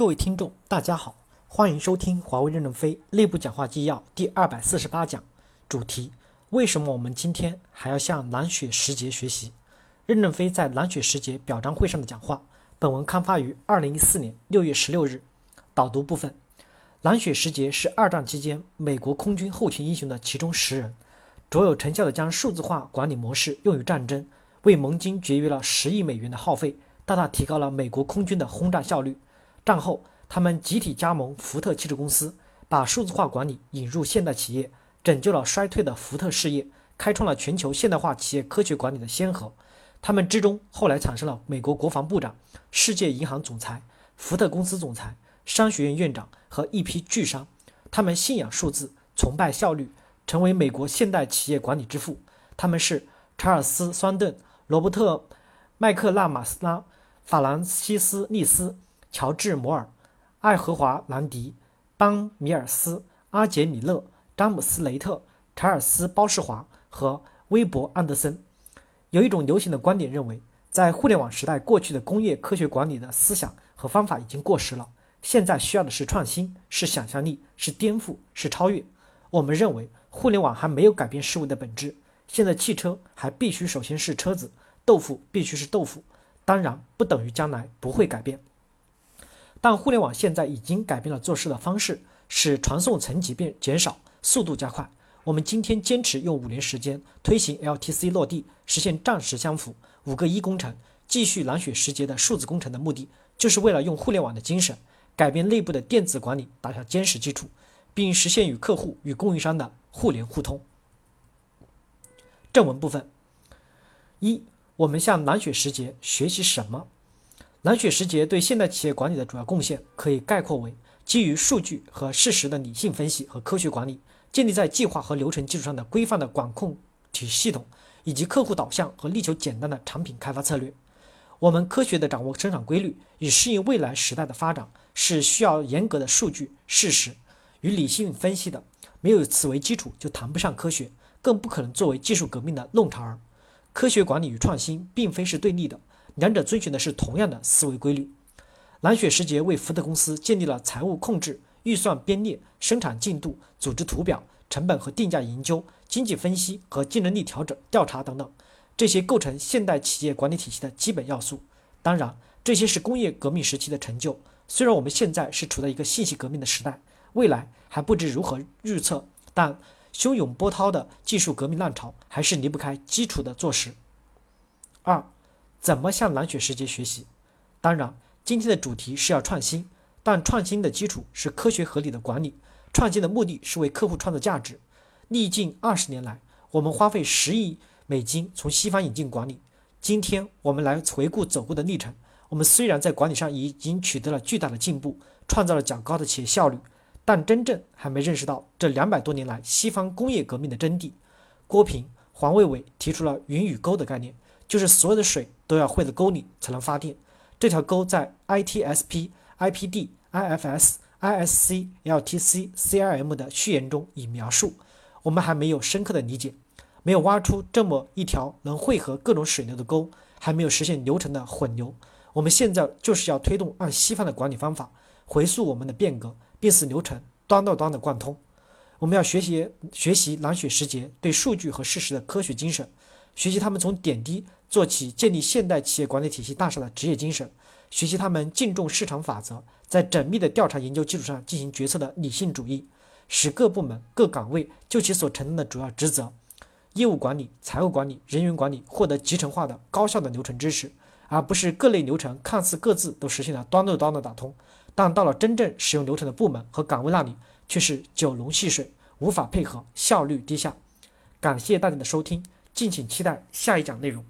各位听众，大家好，欢迎收听华为任正非内部讲话纪要第二百四十八讲，主题：为什么我们今天还要向蓝雪时节学习？任正非在蓝雪时节表彰会上的讲话。本文刊发于二零一四年六月十六日。导读部分：蓝雪时节是二战期间美国空军后勤英雄的其中十人，卓有成效地将数字化管理模式用于战争，为盟军节约了十亿美元的耗费，大大提高了美国空军的轰炸效率。战后，他们集体加盟福特汽车公司，把数字化管理引入现代企业，拯救了衰退的福特事业，开创了全球现代化企业科学管理的先河。他们之中后来产生了美国国防部长、世界银行总裁、福特公司总裁、商学院院长和一批巨商。他们信仰数字，崇拜效率，成为美国现代企业管理之父。他们是查尔斯·桑顿、罗伯特·麦克纳马斯拉、法兰西斯·利斯。乔治·摩尔、爱荷华·兰迪、邦·米尔斯、阿杰·米勒、詹姆斯·雷特、查尔斯·包士华和威伯·安德森。有一种流行的观点认为，在互联网时代，过去的工业科学管理的思想和方法已经过时了，现在需要的是创新，是想象力，是颠覆，是超越。我们认为，互联网还没有改变事物的本质。现在汽车还必须首先是车子，豆腐必须是豆腐，当然不等于将来不会改变。但互联网现在已经改变了做事的方式，使传送层级变减少，速度加快。我们今天坚持用五年时间推行 LTC 落地，实现战时相符，五个一工程，继续蓝雪时节的数字工程的目的，就是为了用互联网的精神，改变内部的电子管理，打下坚实基础，并实现与客户与供应商的互联互通。正文部分一，我们向蓝雪时节学习什么？蓝雪时节对现代企业管理的主要贡献可以概括为：基于数据和事实的理性分析和科学管理，建立在计划和流程基础上的规范的管控体系统，以及客户导向和力求简单的产品开发策略。我们科学地掌握生产规律，以适应未来时代的发展，是需要严格的数据、事实与理性分析的。没有此为基础，就谈不上科学，更不可能作为技术革命的弄潮儿。科学管理与创新并非是对立的。两者遵循的是同样的思维规律。蓝雪时节为福特公司建立了财务控制、预算编列、生产进度、组织图表、成本和定价研究、经济分析和竞争力调整调查等等，这些构成现代企业管理体系的基本要素。当然，这些是工业革命时期的成就。虽然我们现在是处在一个信息革命的时代，未来还不知如何预测，但汹涌波涛的技术革命浪潮还是离不开基础的做实。二。怎么向蓝雪时节学习？当然，今天的主题是要创新，但创新的基础是科学合理的管理。创新的目的是为客户创造价值。历近二十年来，我们花费十亿美金从西方引进管理。今天我们来回顾走过的历程。我们虽然在管理上已经取得了巨大的进步，创造了较高的企业效率，但真正还没认识到这两百多年来西方工业革命的真谛。郭平、黄卫伟提出了“云与沟”的概念。就是所有的水都要汇到沟里才能发电。这条沟在 ITSP、IPD、IFS、ISC、LTC、CRM 的序言中已描述。我们还没有深刻的理解，没有挖出这么一条能汇合各种水流的沟，还没有实现流程的混流。我们现在就是要推动按西方的管理方法回溯我们的变革，并使流程端到端的贯通。我们要学习学习蓝雪时节对数据和事实的科学精神。学习他们从点滴做起，建立现代企业管理体系大厦的职业精神；学习他们敬重市场法则，在缜密的调查研究基础上进行决策的理性主义，使各部门各岗位就其所承担的主要职责——业务管理、财务管理、人员管理，获得集成化的高效的流程知识，而不是各类流程看似各自都实现了端到端的打通，但到了真正使用流程的部门和岗位那里，却是九龙戏水，无法配合，效率低下。感谢大家的收听。敬请期待下一讲内容。